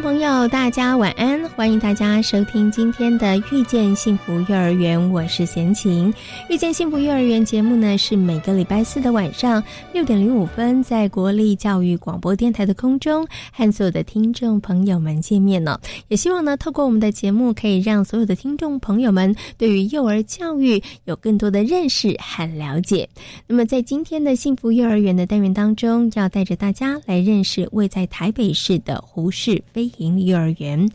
朋友，大家晚安！欢迎大家收听今天的《遇见幸福幼儿园》，我是贤琴。《遇见幸福幼儿园》节目呢，是每个礼拜四的晚上六点零五分，在国立教育广播电台的空中和所有的听众朋友们见面了。也希望呢，透过我们的节目，可以让所有的听众朋友们对于幼儿教育有更多的认识和了解。那么，在今天的幸福幼儿园的单元当中，要带着大家来认识位在台北市的胡适飞。盈利幼儿园，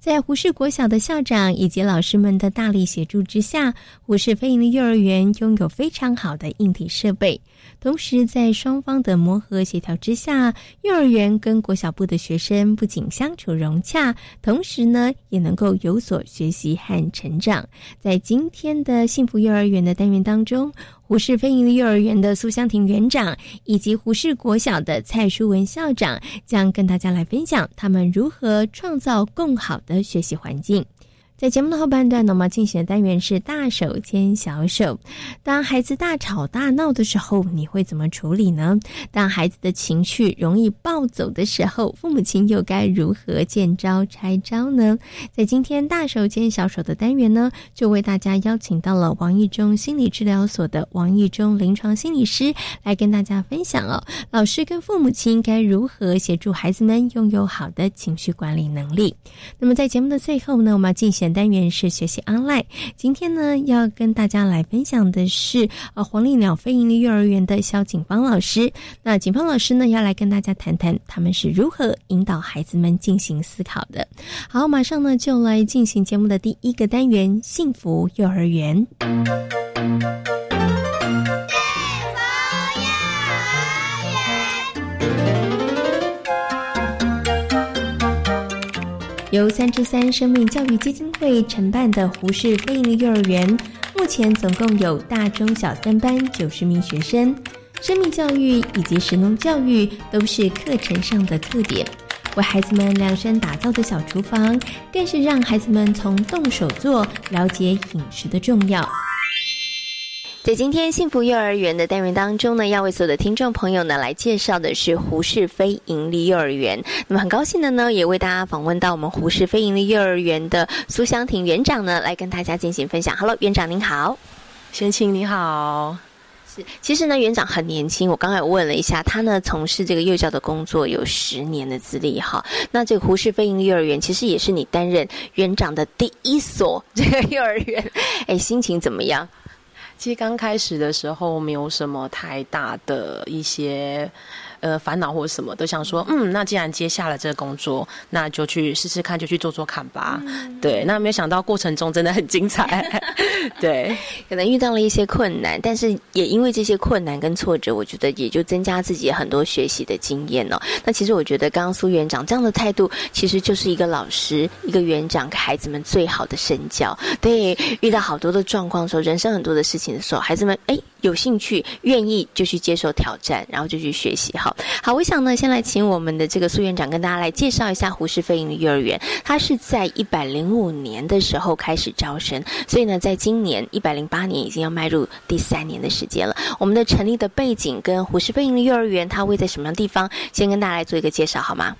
在胡适国小的校长以及老师们的大力协助之下，胡适飞营的幼儿园拥有非常好的硬体设备。同时，在双方的磨合协调之下，幼儿园跟国小部的学生不仅相处融洽，同时呢，也能够有所学习和成长。在今天的幸福幼儿园的单元当中。胡适飞营幼儿园的苏香婷园长以及胡适国小的蔡淑文校长将跟大家来分享他们如何创造更好的学习环境。在节目的后半段呢，我们进行的单元是大手牵小手。当孩子大吵大闹的时候，你会怎么处理呢？当孩子的情绪容易暴走的时候，父母亲又该如何见招拆招呢？在今天大手牵小手的单元呢，就为大家邀请到了王义中心理治疗所的王义中临床心理师来跟大家分享哦。老师跟父母亲该如何协助孩子们拥有好的情绪管理能力？那么在节目的最后呢，我们要进行。单元是学习 online，今天呢要跟大家来分享的是呃黄鹂鸟飞营利幼儿园的肖景芳老师。那景芳老师呢要来跟大家谈谈他们是如何引导孩子们进行思考的。好，马上呢就来进行节目的第一个单元——幸福幼儿园。由三之三生命教育基金会承办的胡适飞营幼儿园，目前总共有大中小三班九十名学生。生命教育以及神农教育都是课程上的特点，为孩子们量身打造的小厨房，更是让孩子们从动手做了解饮食的重要。在今天幸福幼儿园的单元当中呢，要为所有的听众朋友呢来介绍的是胡适非盈利幼儿园。那么很高兴的呢，也为大家访问到我们胡适非盈利幼儿园的苏香婷园长呢，来跟大家进行分享。Hello，园长您好，贤庆你好。是，其实呢，园长很年轻，我刚才问了一下，他呢从事这个幼教的工作有十年的资历哈。那这个胡适非盈利幼儿园其实也是你担任园长的第一所这个幼儿园，哎，心情怎么样？其实刚开始的时候没有什么太大的一些。呃，烦恼或者什么都想说，嗯，那既然接下了这个工作，那就去试试看，就去做做看吧。对，那没有想到过程中真的很精彩。对，可能遇到了一些困难，但是也因为这些困难跟挫折，我觉得也就增加自己很多学习的经验哦。那其实我觉得，刚刚苏园长这样的态度，其实就是一个老师、一个园长给孩子们最好的身教。对，遇到好多的状况的时候，人生很多的事情的时候，孩子们哎有兴趣、愿意就去接受挑战，然后就去学习。好。好，我想呢，先来请我们的这个苏院长跟大家来介绍一下胡适飞鹰的幼儿园。它是在一百零五年的时候开始招生，所以呢，在今年一百零八年已经要迈入第三年的时间了。我们的成立的背景跟胡适飞鹰的幼儿园它位在什么样的地方？先跟大家来做一个介绍好吗？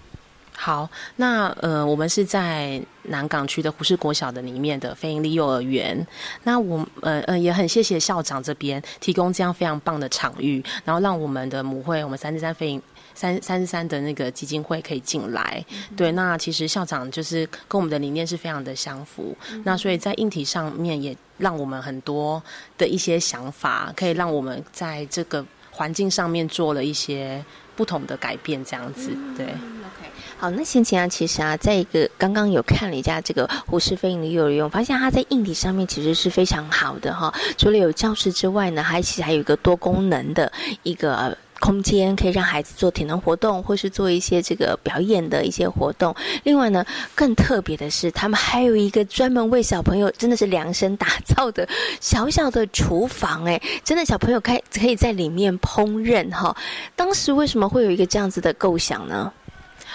好，那呃，我们是在南港区的胡适国小的里面的非营利幼儿园。那我呃呃也很谢谢校长这边提供这样非常棒的场域，然后让我们的母会我们三十三非营三三十三的那个基金会可以进来。对，那其实校长就是跟我们的理念是非常的相符。那所以在硬体上面也让我们很多的一些想法，可以让我们在这个。环境上面做了一些不同的改变，这样子，对，OK。好，那先前啊，其实啊，在一个刚刚有看了一下这个胡适飞鹰的幼儿园，我发现它在硬体上面其实是非常好的哈。除了有教室之外呢，还其实还有一个多功能的一个空间，可以让孩子做体能活动，或是做一些这个表演的一些活动。另外呢，更特别的是，他们还有一个专门为小朋友真的是量身打造的小小的厨房，哎，真的小朋友开可以在里面烹饪哈。当时为什么会有一个这样子的构想呢？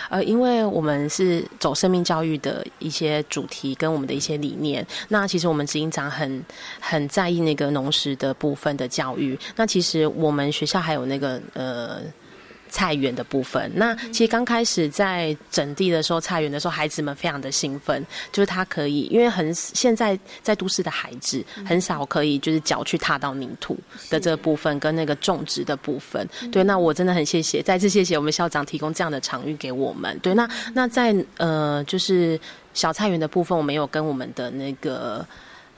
呃，因为我们是走生命教育的一些主题跟我们的一些理念，那其实我们执行长很很在意那个农食的部分的教育。那其实我们学校还有那个呃。菜园的部分，那其实刚开始在整地的时候，菜园的时候，孩子们非常的兴奋，就是他可以，因为很现在在都市的孩子很少可以就是脚去踏到泥土的这部分，跟那个种植的部分。对，那我真的很谢谢，再次谢谢我们校长提供这样的场域给我们。对，那那在呃就是小菜园的部分，我们有跟我们的那个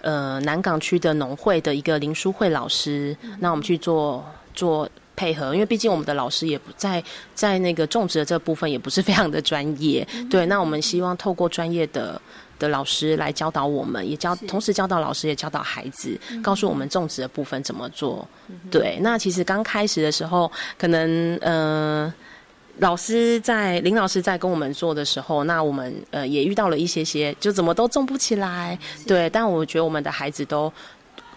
呃南港区的农会的一个林书慧老师，那我们去做做。配合，因为毕竟我们的老师也不在在那个种植的这部分也不是非常的专业，对。那我们希望透过专业的的老师来教导我们，也教同时教导老师也教导孩子，告诉我们种植的部分怎么做。对。那其实刚开始的时候，可能呃，老师在林老师在跟我们做的时候，那我们呃也遇到了一些些，就怎么都种不起来。对。但我觉得我们的孩子都。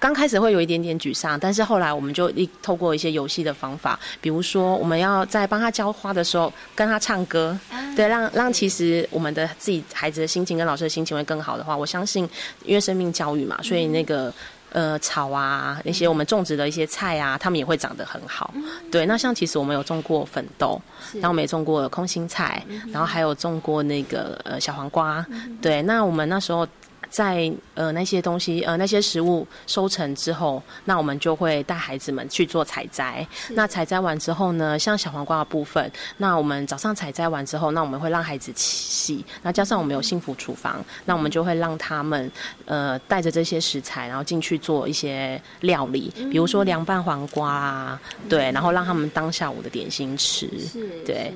刚开始会有一点点沮丧，但是后来我们就一透过一些游戏的方法，比如说我们要在帮他浇花的时候跟他唱歌，对，让让其实我们的自己孩子的心情跟老师的心情会更好的话，我相信，因为生命教育嘛，所以那个呃草啊那些我们种植的一些菜啊，他们也会长得很好。对，那像其实我们有种过粉豆，然后我们也种过空心菜，然后还有种过那个呃小黄瓜。对，那我们那时候。在呃那些东西呃那些食物收成之后，那我们就会带孩子们去做采摘。那采摘完之后呢，像小黄瓜的部分，那我们早上采摘完之后，那我们会让孩子洗。那加上我们有幸福厨房，那我们就会让他们呃带着这些食材，然后进去做一些料理，比如说凉拌黄瓜啊，对，然后让他们当下午的点心吃，对。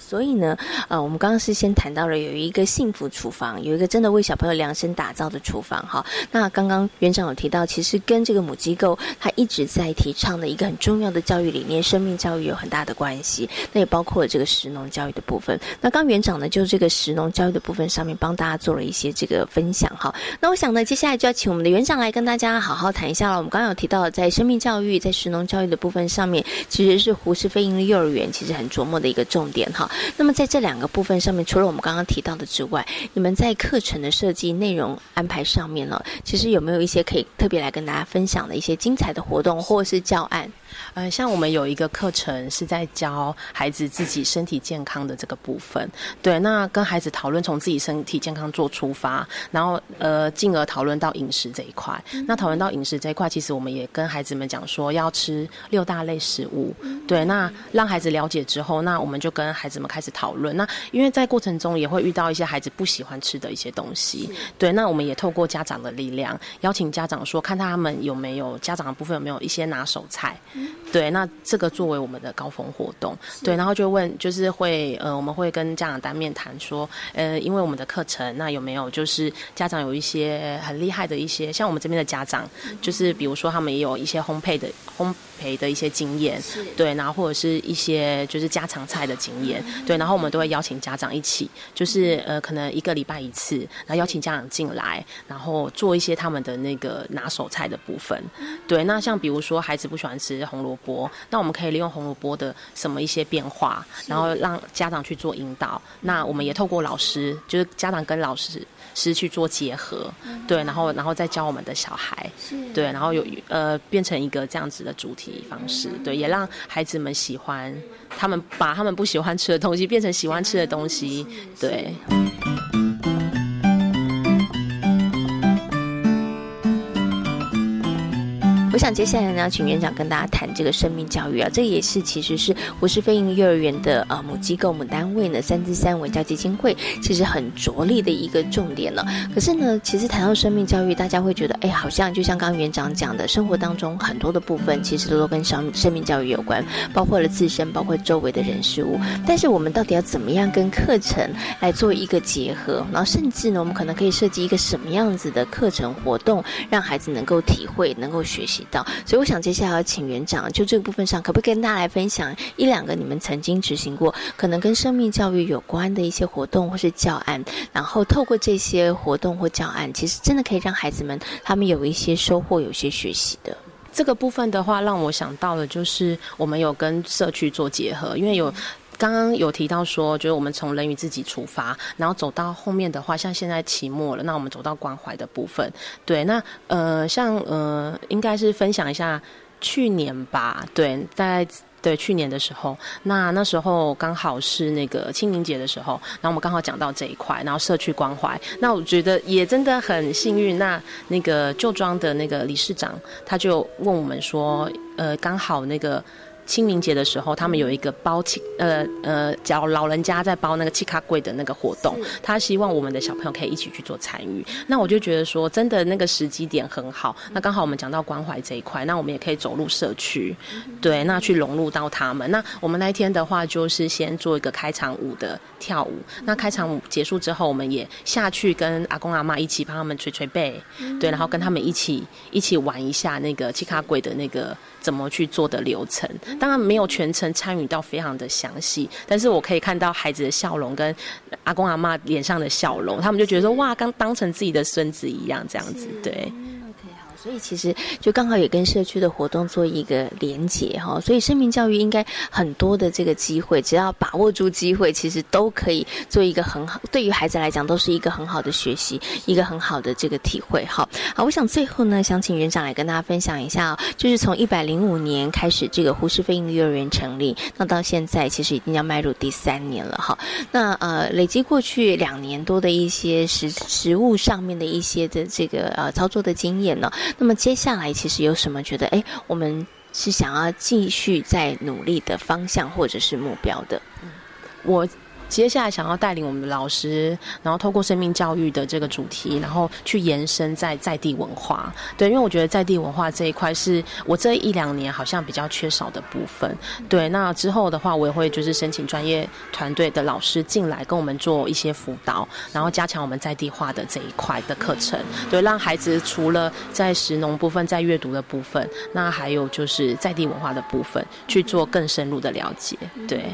所以呢，呃，我们刚刚是先谈到了有一个幸福厨房，有一个真的为小朋友量身打造的厨房哈。那刚刚园长有提到，其实跟这个母机构他一直在提倡的一个很重要的教育理念——生命教育有很大的关系。那也包括了这个食农教育的部分。那刚园长呢，就这个食农教育的部分上面帮大家做了一些这个分享哈。那我想呢，接下来就要请我们的园长来跟大家好好谈一下了。我们刚刚有提到，在生命教育、在食农教育的部分上面，其实是胡适飞营的幼儿园其实很琢磨的一个重点哈。那么在这两个部分上面，除了我们刚刚提到的之外，你们在课程的设计、内容安排上面呢，其实有没有一些可以特别来跟大家分享的一些精彩的活动或是教案？呃，像我们有一个课程是在教孩子自己身体健康的这个部分，对，那跟孩子讨论从自己身体健康做出发，然后呃，进而讨论到饮食这一块。那讨论到饮食这一块，其实我们也跟孩子们讲说要吃六大类食物，对，那让孩子了解之后，那我们就跟孩子们开始讨论。那因为在过程中也会遇到一些孩子不喜欢吃的一些东西，对，那我们也透过家长的力量，邀请家长说，看他们有没有家长的部分有没有一些拿手菜。对，那这个作为我们的高峰活动，对，然后就问，就是会，呃，我们会跟家长当面谈说，呃，因为我们的课程，那有没有就是家长有一些很厉害的一些，像我们这边的家长，就是比如说他们也有一些烘焙的烘焙的一些经验，对，然后或者是一些就是家常菜的经验，对，然后我们都会邀请家长一起，就是呃，可能一个礼拜一次，然后邀请家长进来，然后做一些他们的那个拿手菜的部分，对，那像比如说孩子不喜欢吃红萝卜，那我们可以利用红萝卜的什么一些变化，然后让家长去做引导。那我们也透过老师，就是家长跟老师师去做结合，对，然后然后再教我们的小孩，对，然后有呃变成一个这样子的主题方式，对，也让孩子们喜欢，他们把他们不喜欢吃的东西变成喜欢吃的东西，对。想接下来呢，请园长跟大家谈这个生命教育啊，这也是其实是我是飞鹰幼儿园的呃母机构母单位呢三之三文教基金会其实很着力的一个重点了。可是呢，其实谈到生命教育，大家会觉得，哎，好像就像刚园长讲的，生活当中很多的部分其实都跟生生命教育有关，包括了自身，包括周围的人事物。但是我们到底要怎么样跟课程来做一个结合？然后甚至呢，我们可能可以设计一个什么样子的课程活动，让孩子能够体会，能够学习到。所以我想接下来要请园长，就这个部分上，可不可以跟大家来分享一两个你们曾经执行过，可能跟生命教育有关的一些活动或是教案？然后透过这些活动或教案，其实真的可以让孩子们他们有一些收获，有一些学习的。这个部分的话，让我想到的就是我们有跟社区做结合，因为有。刚刚有提到说，就是我们从人与自己出发，然后走到后面的话，像现在期末了，那我们走到关怀的部分。对，那呃，像呃，应该是分享一下去年吧，对，在对去年的时候，那那时候刚好是那个清明节的时候，然后我们刚好讲到这一块，然后社区关怀，那我觉得也真的很幸运。那那个旧庄的那个理事长，他就问我们说，呃，刚好那个。清明节的时候，他们有一个包七呃呃，叫老人家在包那个七卡柜的那个活动，他希望我们的小朋友可以一起去做参与。那我就觉得说，真的那个时机点很好。那刚好我们讲到关怀这一块，那我们也可以走入社区，对，那去融入到他们。那我们那一天的话，就是先做一个开场舞的跳舞。那开场舞结束之后，我们也下去跟阿公阿妈一起帮他们捶捶背，对，然后跟他们一起一起玩一下那个七卡柜的那个。怎么去做的流程？当然没有全程参与到非常的详细，但是我可以看到孩子的笑容跟阿公阿妈脸上的笑容，他们就觉得说哇，刚当成自己的孙子一样这样子，对。所以其实就刚好也跟社区的活动做一个连结哈，所以生命教育应该很多的这个机会，只要把握住机会，其实都可以做一个很好，对于孩子来讲都是一个很好的学习，一个很好的这个体会。哈，好，我想最后呢，想请园长来跟大家分享一下，就是从一百零五年开始这个胡适飞鹰幼儿园成立，那到现在其实已经要迈入第三年了哈。那呃，累积过去两年多的一些实实物上面的一些的这个呃操作的经验呢。那么接下来其实有什么觉得哎，我们是想要继续在努力的方向或者是目标的？我。接下来想要带领我们的老师，然后透过生命教育的这个主题，然后去延伸在在地文化。对，因为我觉得在地文化这一块是我这一两年好像比较缺少的部分。对，那之后的话，我也会就是申请专业团队的老师进来跟我们做一些辅导，然后加强我们在地化的这一块的课程。对，让孩子除了在识农部分、在阅读的部分，那还有就是在地文化的部分去做更深入的了解。对。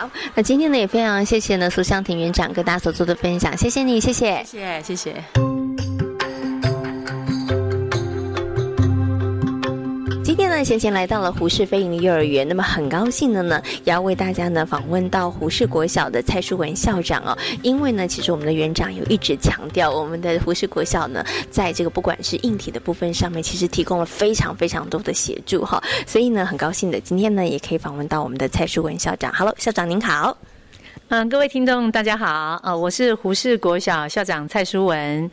好，那今天呢也非常谢谢呢苏湘婷园长跟大家所做的分享，谢谢你，谢谢，谢谢，谢谢。呢，先前来到了胡适飞鹰幼儿园，那么很高兴的呢，也要为大家呢访问到胡适国小的蔡淑文校长哦。因为呢，其实我们的园长有一直强调，我们的胡适国小呢，在这个不管是硬体的部分上面，其实提供了非常非常多的协助哈。所以呢，很高兴的今天呢，也可以访问到我们的蔡淑文校长。Hello，校长您好。嗯，各位听众大家好，呃，我是胡适国小校长蔡淑文。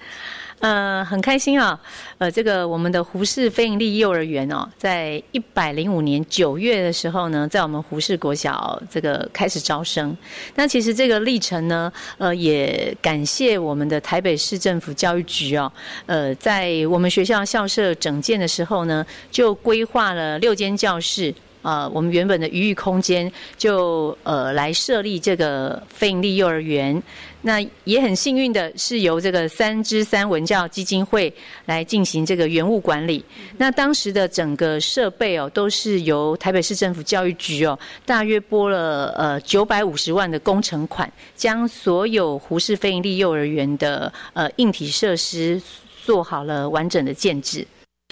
呃，很开心啊！呃，这个我们的胡适非营利幼儿园哦，在一百零五年九月的时候呢，在我们胡适国小这个开始招生。那其实这个历程呢，呃，也感谢我们的台北市政府教育局哦，呃，在我们学校校舍整建的时候呢，就规划了六间教室。呃，我们原本的余裕空间就呃来设立这个非营利幼儿园。那也很幸运的是，由这个三之三文教基金会来进行这个原物管理。那当时的整个设备哦，都是由台北市政府教育局哦，大约拨了呃九百五十万的工程款，将所有胡适非营利幼儿园的呃硬体设施做好了完整的建制。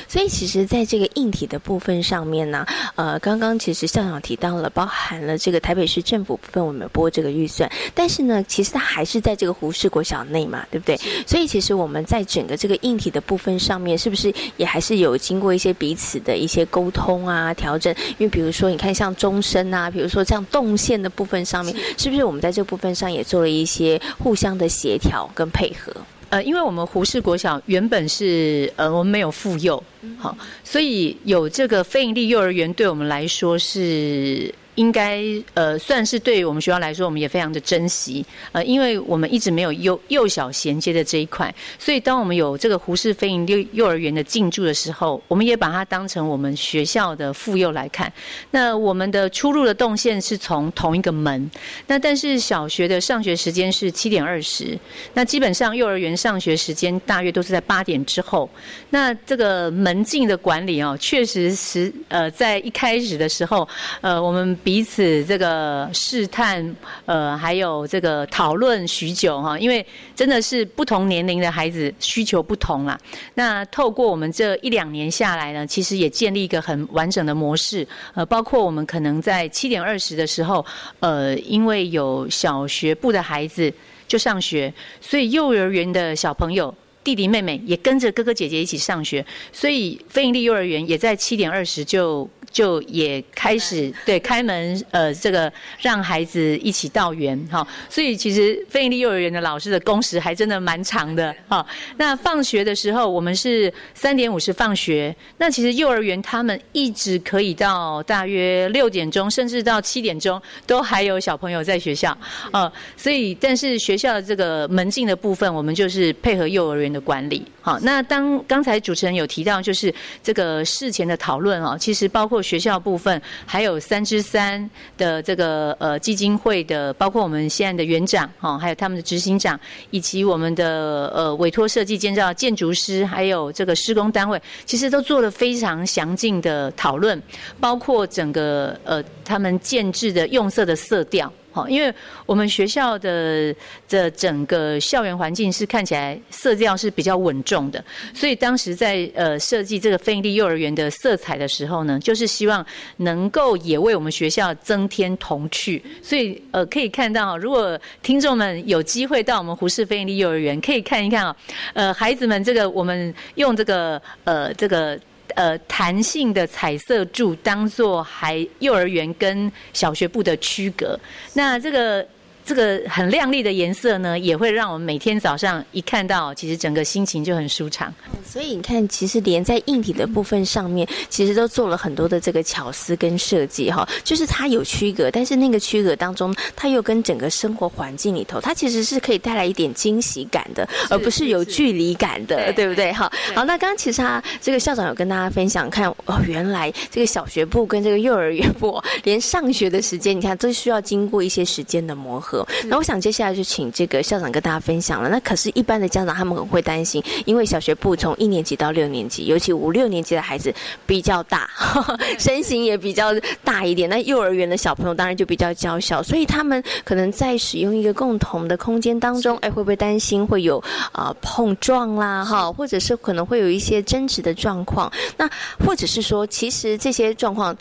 所以，其实，在这个硬体的部分上面呢，呃，刚刚其实校长提到了，包含了这个台北市政府部分，我们拨这个预算，但是呢，其实它还是在这个胡适国小内嘛，对不对？所以，其实我们在整个这个硬体的部分上面，是不是也还是有经过一些彼此的一些沟通啊、调整？因为比如说，你看像钟声啊，比如说像动线的部分上面，是不是我们在这部分上也做了一些互相的协调跟配合？呃，因为我们胡氏国小原本是呃我们没有妇幼，好，所以有这个非营利幼儿园对我们来说是。应该呃算是对于我们学校来说，我们也非常的珍惜，呃，因为我们一直没有幼幼小衔接的这一块，所以当我们有这个胡适飞营幼幼儿园的进驻的时候，我们也把它当成我们学校的妇幼来看。那我们的出入的动线是从同一个门，那但是小学的上学时间是七点二十，那基本上幼儿园上学时间大约都是在八点之后。那这个门禁的管理哦，确实是呃在一开始的时候，呃我们。彼此这个试探，呃，还有这个讨论许久哈，因为真的是不同年龄的孩子需求不同啦。那透过我们这一两年下来呢，其实也建立一个很完整的模式，呃，包括我们可能在七点二十的时候，呃，因为有小学部的孩子就上学，所以幼儿园的小朋友弟弟妹妹也跟着哥哥姐姐一起上学，所以非营利幼儿园也在七点二十就。就也开始对开门，呃，这个让孩子一起到园哈，所以其实非营利幼儿园的老师的工时还真的蛮长的哈。那放学的时候，我们是三点五十放学，那其实幼儿园他们一直可以到大约六点钟，甚至到七点钟都还有小朋友在学校啊。所以，但是学校的这个门禁的部分，我们就是配合幼儿园的管理。好，那当刚才主持人有提到，就是这个事前的讨论哦，其实包括学校部分，还有三之三的这个呃基金会的，包括我们现在的园长哈，还有他们的执行长，以及我们的呃委托设计建造建筑师，还有这个施工单位，其实都做了非常详尽的讨论，包括整个呃他们建制的用色的色调。好，因为我们学校的这整个校园环境是看起来色调是比较稳重的，所以当时在呃设计这个非营利幼儿园的色彩的时候呢，就是希望能够也为我们学校增添童趣。所以呃可以看到，如果听众们有机会到我们胡适非营利幼儿园，可以看一看啊，呃孩子们这个我们用这个呃这个。呃，弹性的彩色柱当做还幼儿园跟小学部的区隔，那这个。这个很亮丽的颜色呢，也会让我们每天早上一看到，其实整个心情就很舒畅。所以你看，其实连在硬体的部分上面，其实都做了很多的这个巧思跟设计哈。就是它有区隔，但是那个区隔当中，它又跟整个生活环境里头，它其实是可以带来一点惊喜感的，而不是有距离感的，对不对？哈，好，那刚刚其实啊，这个校长有跟大家分享，看哦，原来这个小学部跟这个幼儿园部，连上学的时间，你看都需要经过一些时间的磨合。那我想接下来就请这个校长跟大家分享了。那可是，一般的家长他们很会担心，因为小学部从一年级到六年级，尤其五六年级的孩子比较大，身形也比较大一点。那幼儿园的小朋友当然就比较娇小，所以他们可能在使用一个共同的空间当中，哎，会不会担心会有啊碰撞啦？哈，或者是可能会有一些争执的状况？那或者是说，其实这些状况。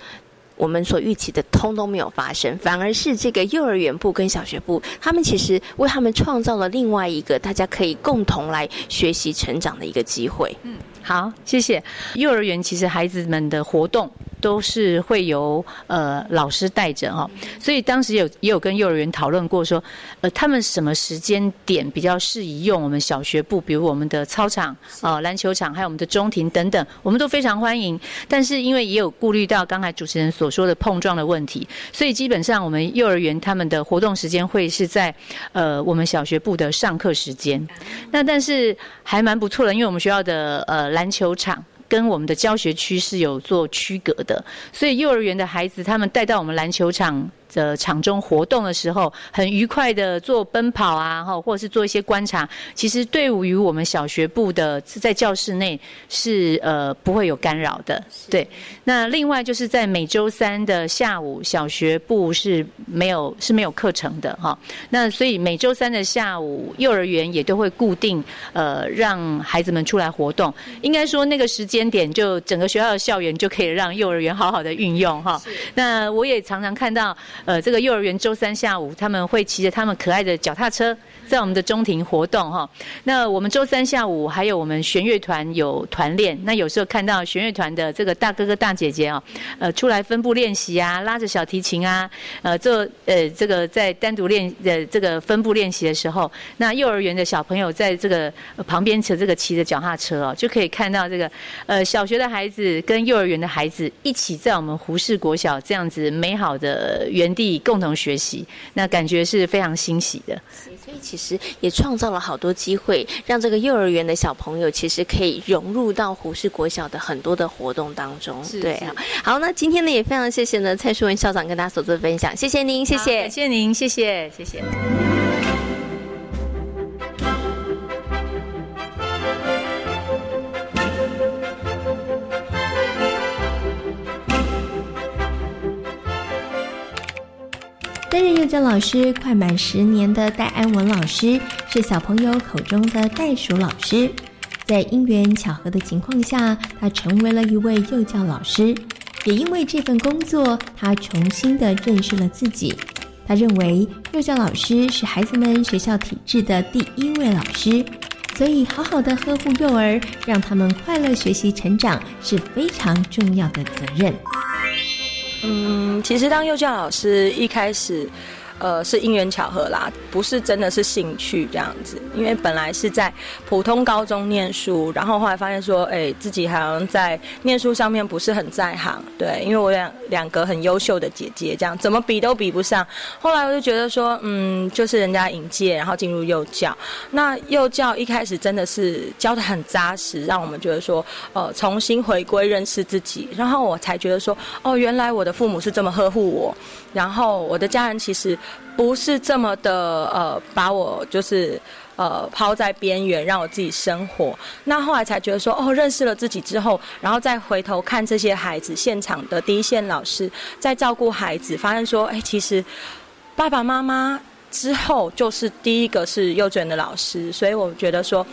我们所预期的通通没有发生，反而是这个幼儿园部跟小学部，他们其实为他们创造了另外一个大家可以共同来学习成长的一个机会。嗯，好，谢谢。幼儿园其实孩子们的活动。都是会由呃老师带着哈，所以当时有也有跟幼儿园讨论过说，呃他们什么时间点比较适宜用我们小学部，比如我们的操场啊篮球场，还有我们的中庭等等，我们都非常欢迎。但是因为也有顾虑到刚才主持人所说的碰撞的问题，所以基本上我们幼儿园他们的活动时间会是在呃我们小学部的上课时间。那但是还蛮不错的，因为我们学校的呃篮球场。跟我们的教学区是有做区隔的，所以幼儿园的孩子他们带到我们篮球场。的场中活动的时候，很愉快的做奔跑啊，哈，或者是做一些观察。其实对于我们小学部的在教室内是呃不会有干扰的。对，那另外就是在每周三的下午，小学部是没有是没有课程的哈。那所以每周三的下午，幼儿园也都会固定呃让孩子们出来活动。应该说那个时间点，就整个学校的校园就可以让幼儿园好好的运用哈。那我也常常看到。呃，这个幼儿园周三下午他们会骑着他们可爱的脚踏车 在我们的中庭活动哈。那我们周三下午还有我们弦乐团有团练，那有时候看到弦乐团的这个大哥哥大姐姐啊，呃，出来分部练习啊，拉着小提琴啊，呃，做呃这个在单独练的这个分部练习的时候，那幼儿园的小朋友在这个旁边骑这个骑着脚踏车哦，就可以看到这个呃小学的孩子跟幼儿园的孩子一起在我们胡氏国小这样子美好的园地共同学习，那感觉是非常欣喜的。所以其实也创造了好多机会，让这个幼儿园的小朋友其实可以融入到胡氏国小的很多的活动当中。对啊，好，那今天呢也非常谢谢呢蔡淑文校长跟大家所做的分享，谢谢您，谢谢，感谢您，谢谢，谢谢。担任幼教老师快满十年的戴安文老师，是小朋友口中的袋鼠老师。在因缘巧合的情况下，他成为了一位幼教老师。也因为这份工作，他重新的认识了自己。他认为幼教老师是孩子们学校体制的第一位老师，所以好好的呵护幼儿，让他们快乐学习成长，是非常重要的责任。嗯，其实当幼教老师一开始。呃，是因缘巧合啦，不是真的是兴趣这样子。因为本来是在普通高中念书，然后后来发现说，哎，自己好像在念书上面不是很在行。对，因为我两两个很优秀的姐姐，这样怎么比都比不上。后来我就觉得说，嗯，就是人家引介，然后进入幼教。那幼教一开始真的是教的很扎实，让我们觉得说，呃，重新回归认识自己。然后我才觉得说，哦，原来我的父母是这么呵护我，然后我的家人其实。不是这么的呃，把我就是呃抛在边缘，让我自己生活。那后来才觉得说，哦，认识了自己之后，然后再回头看这些孩子，现场的第一线老师在照顾孩子，发现说，哎，其实爸爸妈妈之后就是第一个是幼稚园的老师，所以我觉得说，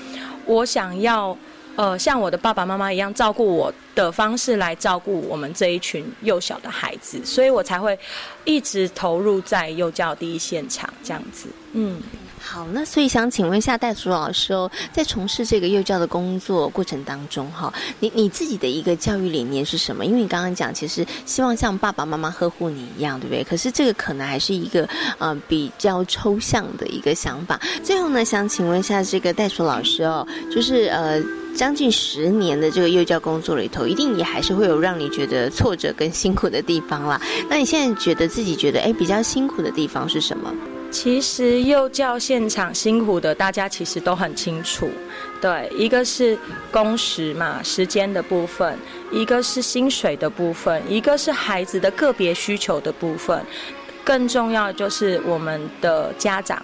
我想要。呃，像我的爸爸妈妈一样照顾我的方式来照顾我们这一群幼小的孩子，所以我才会一直投入在幼教第一现场这样子。嗯，好，那所以想请问一下戴叔老师哦，在从事这个幼教的工作过程当中，哈，你你自己的一个教育理念是什么？因为你刚刚讲，其实希望像爸爸妈妈呵护你一样，对不对？可是这个可能还是一个呃比较抽象的一个想法。最后呢，想请问一下这个戴叔老师哦，就是呃。将近十年的这个幼教工作里头，一定也还是会有让你觉得挫折跟辛苦的地方啦。那你现在觉得自己觉得哎比较辛苦的地方是什么？其实幼教现场辛苦的，大家其实都很清楚。对，一个是工时嘛，时间的部分；一个是薪水的部分；一个是孩子的个别需求的部分。更重要就是我们的家长。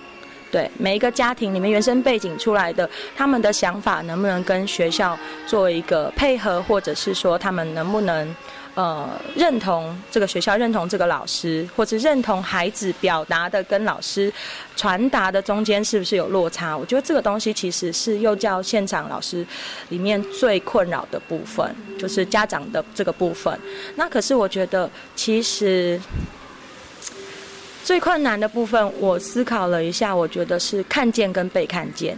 对每一个家庭里面原生背景出来的，他们的想法能不能跟学校做一个配合，或者是说他们能不能呃认同这个学校、认同这个老师，或者认同孩子表达的跟老师传达的中间是不是有落差？我觉得这个东西其实是幼教现场老师里面最困扰的部分，就是家长的这个部分。那可是我觉得其实。最困难的部分，我思考了一下，我觉得是看见跟被看见。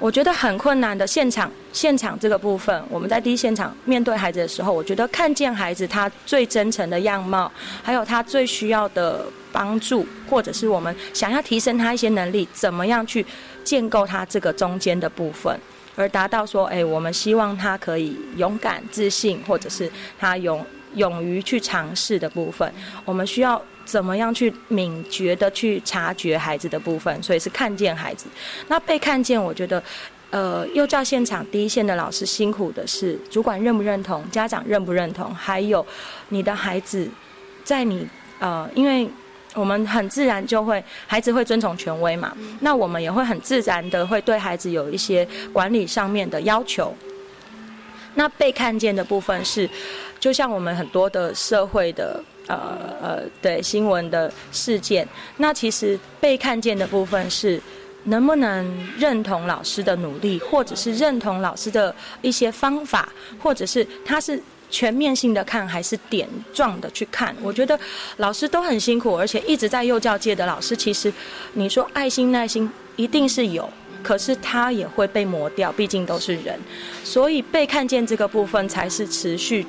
我觉得很困难的现场，现场这个部分，我们在第一现场面对孩子的时候，我觉得看见孩子他最真诚的样貌，还有他最需要的帮助，或者是我们想要提升他一些能力，怎么样去建构他这个中间的部分，而达到说，哎，我们希望他可以勇敢、自信，或者是他勇勇于去尝试的部分，我们需要。怎么样去敏觉的去察觉孩子的部分，所以是看见孩子。那被看见，我觉得，呃，幼教现场第一线的老师辛苦的是，主管认不认同，家长认不认同，还有你的孩子，在你呃，因为我们很自然就会，孩子会遵从权威嘛，那我们也会很自然的会对孩子有一些管理上面的要求。那被看见的部分是，就像我们很多的社会的。呃呃，对新闻的事件，那其实被看见的部分是能不能认同老师的努力，或者是认同老师的一些方法，或者是他是全面性的看还是点状的去看？我觉得老师都很辛苦，而且一直在幼教界的老师，其实你说爱心耐心一定是有，可是他也会被磨掉，毕竟都是人，所以被看见这个部分才是持续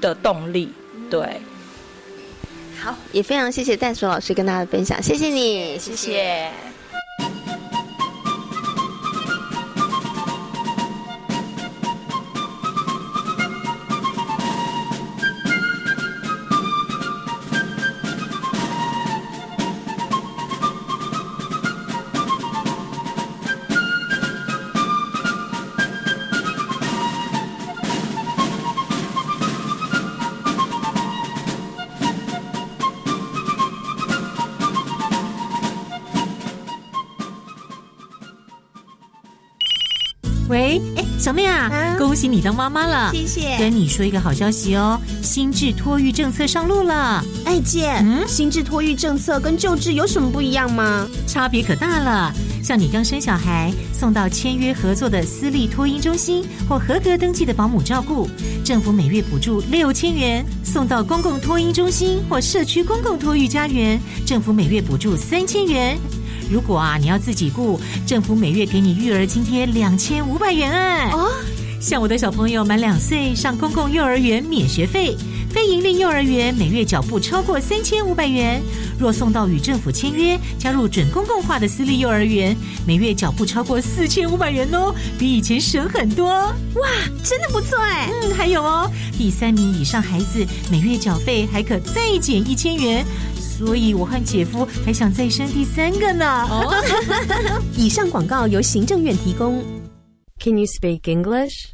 的动力。对，好，也非常谢谢袋鼠老师跟大家的分享，谢谢你，谢谢。小妹啊，恭喜你当妈妈了，谢谢。跟你说一个好消息哦，新制托育政策上路了。哎姐，嗯，新制托育政策跟旧制有什么不一样吗？差别可大了。像你刚生小孩，送到签约合作的私立托婴中心或合格登记的保姆照顾，政府每月补助六千元；送到公共托婴中心或社区公共托育家园，政府每月补助三千元。如果啊，你要自己雇，政府每月给你育儿津贴两千五百元哎。哦，像我的小朋友满两岁上公共幼儿园免学费，非营利幼儿园每月缴不超过三千五百元。若送到与政府签约加入准公共化的私立幼儿园，每月缴不超过四千五百元哦，比以前省很多。哇，真的不错哎。嗯，还有哦，第三名以上孩子每月缴费还可再减一千元。所以，我和姐夫还想再生第三个呢。以上广告由行政院提供。Can you speak English?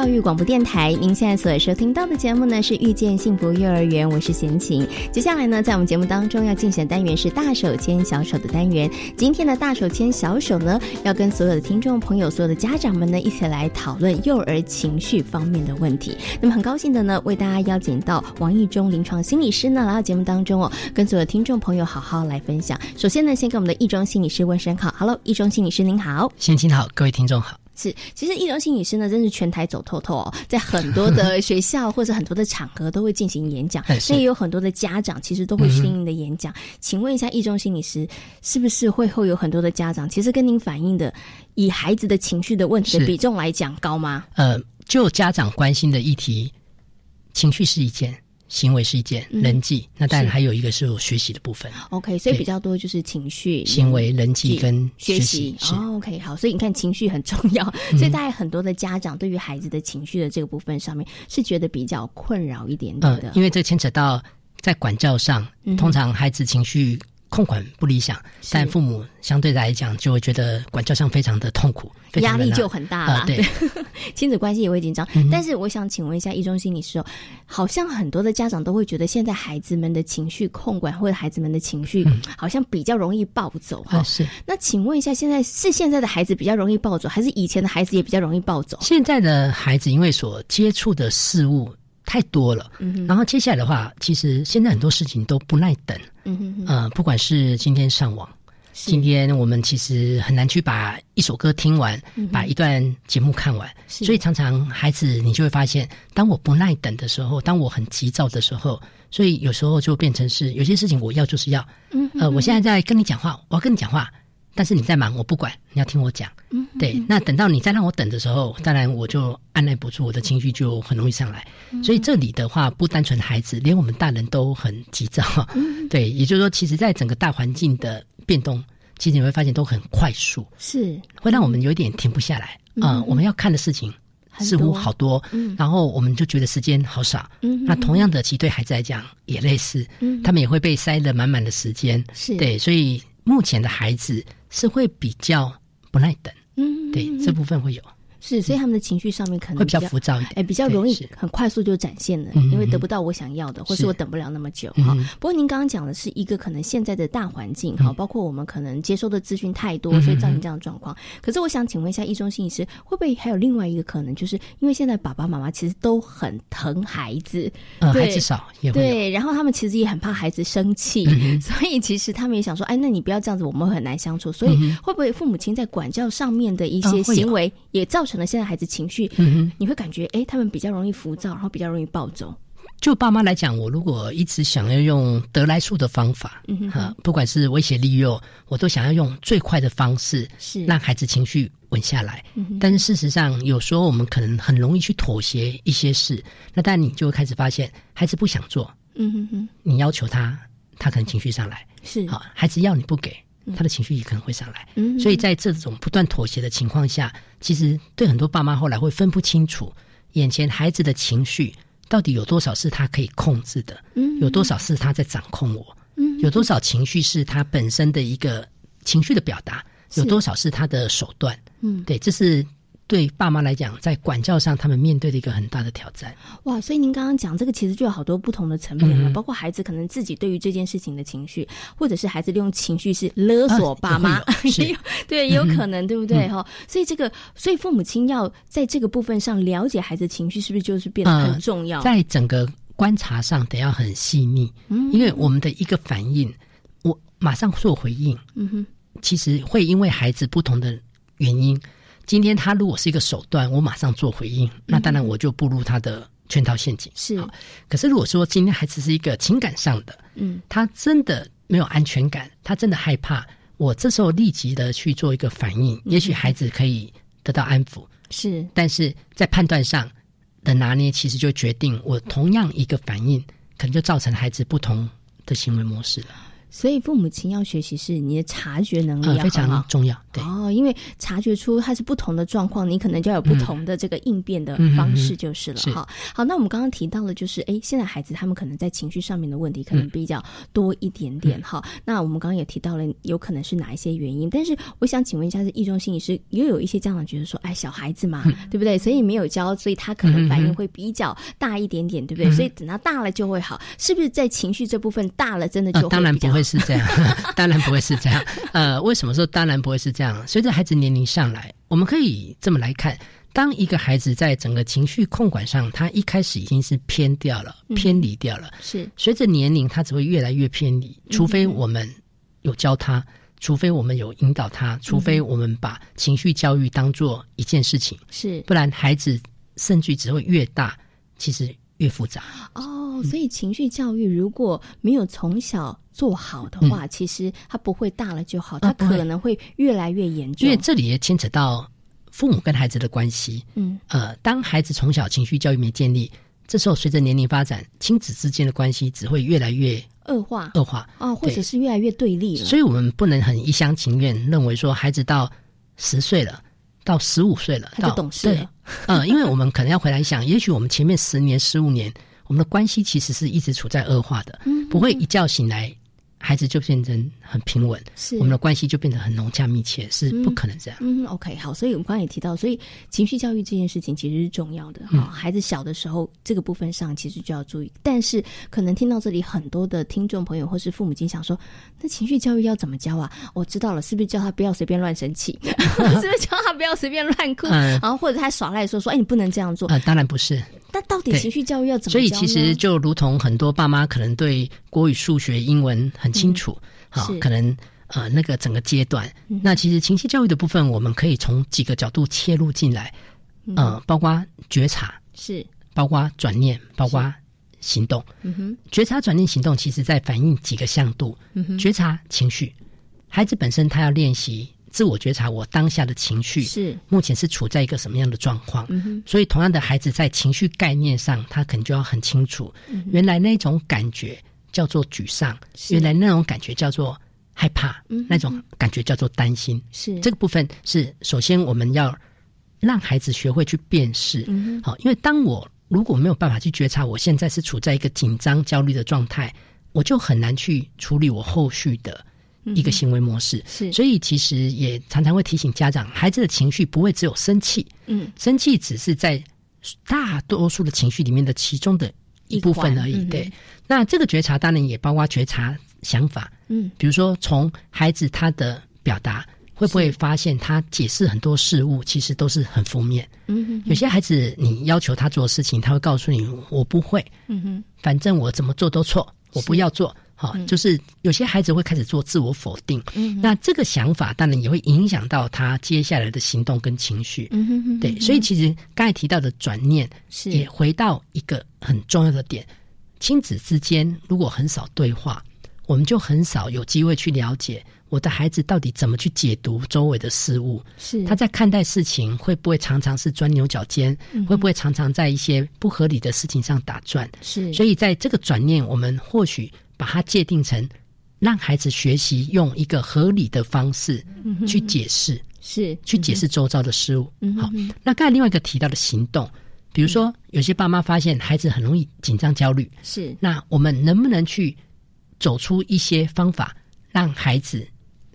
教育广播电台，您现在所收听到的节目呢是遇见幸福幼儿园，我是贤琴。接下来呢，在我们节目当中要进行的单元是大手牵小手的单元。今天的大手牵小手呢，要跟所有的听众朋友、所有的家长们呢，一起来讨论幼儿情绪方面的问题。那么很高兴的呢，为大家邀请到王义中临床心理师呢来到节目当中哦，跟所有的听众朋友好好来分享。首先呢，先跟我们的义中心理师问声好，Hello，义中心理师您好，贤琴好，各位听众好。是，其实易容心理师呢，真是全台走透透哦，在很多的 学校或者很多的场合都会进行演讲，那也有很多的家长其实都会听您的演讲。请问一下，易中心理师是不是会后有很多的家长，其实跟您反映的以孩子的情绪的问题的比重来讲高吗？呃，就家长关心的议题，情绪是一件。行为是一件人际，那当然还有一个是我学习的部分。OK，所以比较多就是情绪、行为、人际跟学习。哦，OK，好，所以你看情绪很重要，所以大概很多的家长对于孩子的情绪的这个部分上面是觉得比较困扰一点点的，因为这牵扯到在管教上，通常孩子情绪。控管不理想，但父母相对来讲就会觉得管教上非常的痛苦，压力就很大了。对，亲子关系也会紧张。但是我想请问一下，一中心理师哦，好像很多的家长都会觉得，现在孩子们的情绪控管或者孩子们的情绪，好像比较容易暴走哈。是。那请问一下，现在是现在的孩子比较容易暴走，还是以前的孩子也比较容易暴走？现在的孩子因为所接触的事物。太多了，然后接下来的话，其实现在很多事情都不耐等，嗯哼，呃，不管是今天上网，今天我们其实很难去把一首歌听完，把一段节目看完，所以常常孩子你就会发现，当我不耐等的时候，当我很急躁的时候，所以有时候就变成是有些事情我要就是要，嗯呃，我现在在跟你讲话，我要跟你讲话。但是你在忙，我不管，你要听我讲。嗯，对。那等到你再让我等的时候，当然我就按耐不住，我的情绪就很容易上来。所以这里的话，不单纯孩子，连我们大人都很急躁。对，也就是说，其实，在整个大环境的变动，其实你会发现都很快速，是会让我们有一点停不下来啊。我们要看的事情似乎好多，然后我们就觉得时间好少。嗯，那同样的，其实对孩子来讲也类似，他们也会被塞得满满的时间。是对，所以目前的孩子。是会比较不耐等，嗯，对，这部分会有。是，所以他们的情绪上面可能会比较浮躁一点，哎，比较容易很快速就展现了，因为得不到我想要的，或是我等不了那么久哈。不过您刚刚讲的是一个可能现在的大环境哈，包括我们可能接收的资讯太多，所以造成这样的状况。可是我想请问一下，易中心理师，会不会还有另外一个可能，就是因为现在爸爸妈妈其实都很疼孩子，孩子少也对，然后他们其实也很怕孩子生气，所以其实他们也想说，哎，那你不要这样子，我们很难相处。所以会不会父母亲在管教上面的一些行为，也造成了现在孩子情绪，你会感觉哎，他们比较容易浮躁，然后比较容易暴走。就爸妈来讲，我如果一直想要用得来速的方法，哈，不管是威胁利诱，我都想要用最快的方式，是让孩子情绪稳下来。但是事实上，有时候我们可能很容易去妥协一些事，那但你就会开始发现，孩子不想做，嗯哼哼，你要求他，他可能情绪上来，是啊，孩子要你不给。他的情绪也可能会上来，所以在这种不断妥协的情况下，其实对很多爸妈后来会分不清楚，眼前孩子的情绪到底有多少是他可以控制的，嗯。有多少是他在掌控我，嗯。有多少情绪是他本身的一个情绪的表达，有多少是他的手段，嗯，对，这是。对爸妈来讲，在管教上，他们面对的一个很大的挑战。哇，所以您刚刚讲这个，其实就有好多不同的层面了，包括孩子可能自己对于这件事情的情绪，或者是孩子利用情绪是勒索爸妈，也有 对，也有可能，对不对？哈，所以这个，所以父母亲要在这个部分上了解孩子情绪，是不是就是变得很重要？在整个观察上，得要很细腻，因为我们的一个反应，我马上做回应，嗯哼，其实会因为孩子不同的原因。今天他如果是一个手段，我马上做回应，那当然我就步入他的圈套陷阱。是，可是如果说今天孩子是一个情感上的，嗯，他真的没有安全感，他真的害怕，我这时候立即的去做一个反应，也许孩子可以得到安抚。是，但是在判断上的拿捏，其实就决定我同样一个反应，可能就造成孩子不同的行为模式了。所以父母亲要学习是你的察觉能力非常重要。对哦，因为察觉出它是不同的状况，你可能就要有不同的这个应变的方式就是了。哈，好，那我们刚刚提到了，就是哎，现在孩子他们可能在情绪上面的问题可能比较多一点点。哈，那我们刚刚也提到了，有可能是哪一些原因？但是我想请问一下，是易中心理师，也有一些家长觉得说，哎，小孩子嘛，对不对？所以没有教，所以他可能反应会比较大一点点，对不对？所以等他大了就会好，是不是在情绪这部分大了，真的就当然不会。是这样，当然不会是这样。呃，为什么说当然不会是这样？随着孩子年龄上来，我们可以这么来看：当一个孩子在整个情绪控管上，他一开始已经是偏掉了、偏离掉了。是随着年龄，他只会越来越偏离。除非我们有教他，除非我们有引导他，除非我们把情绪教育当做一件事情，是不然孩子甚至只会越大，其实越复杂。哦，所以情绪教育如果没有从小。做好的话，其实他不会大了就好，他可能会越来越严重。因为这里也牵扯到父母跟孩子的关系。嗯，呃，当孩子从小情绪教育没建立，这时候随着年龄发展，亲子之间的关系只会越来越恶化，恶化啊，或者是越来越对立了。所以我们不能很一厢情愿认为说，孩子到十岁了，到十五岁了，他就懂事了。嗯，因为我们可能要回来想，也许我们前面十年、十五年，我们的关系其实是一直处在恶化的，不会一觉醒来。孩子就变成很平稳，是我们的关系就变得很融洽密切，是不可能这样。嗯，OK，好，所以我们刚刚也提到，所以情绪教育这件事情其实是重要的哈。孩子小的时候，这个部分上其实就要注意。但是可能听到这里，很多的听众朋友或是父母亲想说，那情绪教育要怎么教啊？我知道了，是不是叫他不要随便乱生气？是不是叫他不要随便乱哭？然后或者他耍赖说说，哎，你不能这样做？啊，当然不是。那到底情绪教育要怎么？所以其实就如同很多爸妈可能对国语、数学、英文很清楚，好，可能呃那个整个阶段。那其实情绪教育的部分，我们可以从几个角度切入进来，呃，包括觉察是，包括转念，包括行动。嗯哼，觉察、转念、行动，其实在反映几个向度。嗯哼，觉察情绪，孩子本身他要练习。自我觉察，我当下的情绪是目前是处在一个什么样的状况？嗯哼，所以同样的孩子在情绪概念上，他可能就要很清楚，原来那种感觉叫做沮丧，原来那种感觉叫做害怕，那种感觉叫做担心。是这个部分是首先我们要让孩子学会去辨识。嗯好，因为当我如果没有办法去觉察，我现在是处在一个紧张、焦虑的状态，我就很难去处理我后续的。一个行为模式。是，所以其实也常常会提醒家长，孩子的情绪不会只有生气，嗯，生气只是在大多数的情绪里面的其中的一部分而已。对，那这个觉察当然也包括觉察想法，嗯，比如说从孩子他的表达，会不会发现他解释很多事物其实都是很负面，嗯，有些孩子你要求他做事情，他会告诉你我不会，嗯哼，反正我怎么做都错，我不要做。好，就是有些孩子会开始做自我否定，嗯，那这个想法当然也会影响到他接下来的行动跟情绪，嗯哼，对，所以其实刚才提到的转念，是。也回到一个很重要的点，亲子之间如果很少对话，我们就很少有机会去了解我的孩子到底怎么去解读周围的事物，是。他在看待事情会不会常常是钻牛角尖，嗯、会不会常常在一些不合理的事情上打转，是，所以在这个转念，我们或许。把它界定成让孩子学习用一个合理的方式去解释，是去解释周遭的事物。嗯、好，那刚才另外一个提到的行动，比如说有些爸妈发现孩子很容易紧张焦虑，是那我们能不能去走出一些方法，让孩子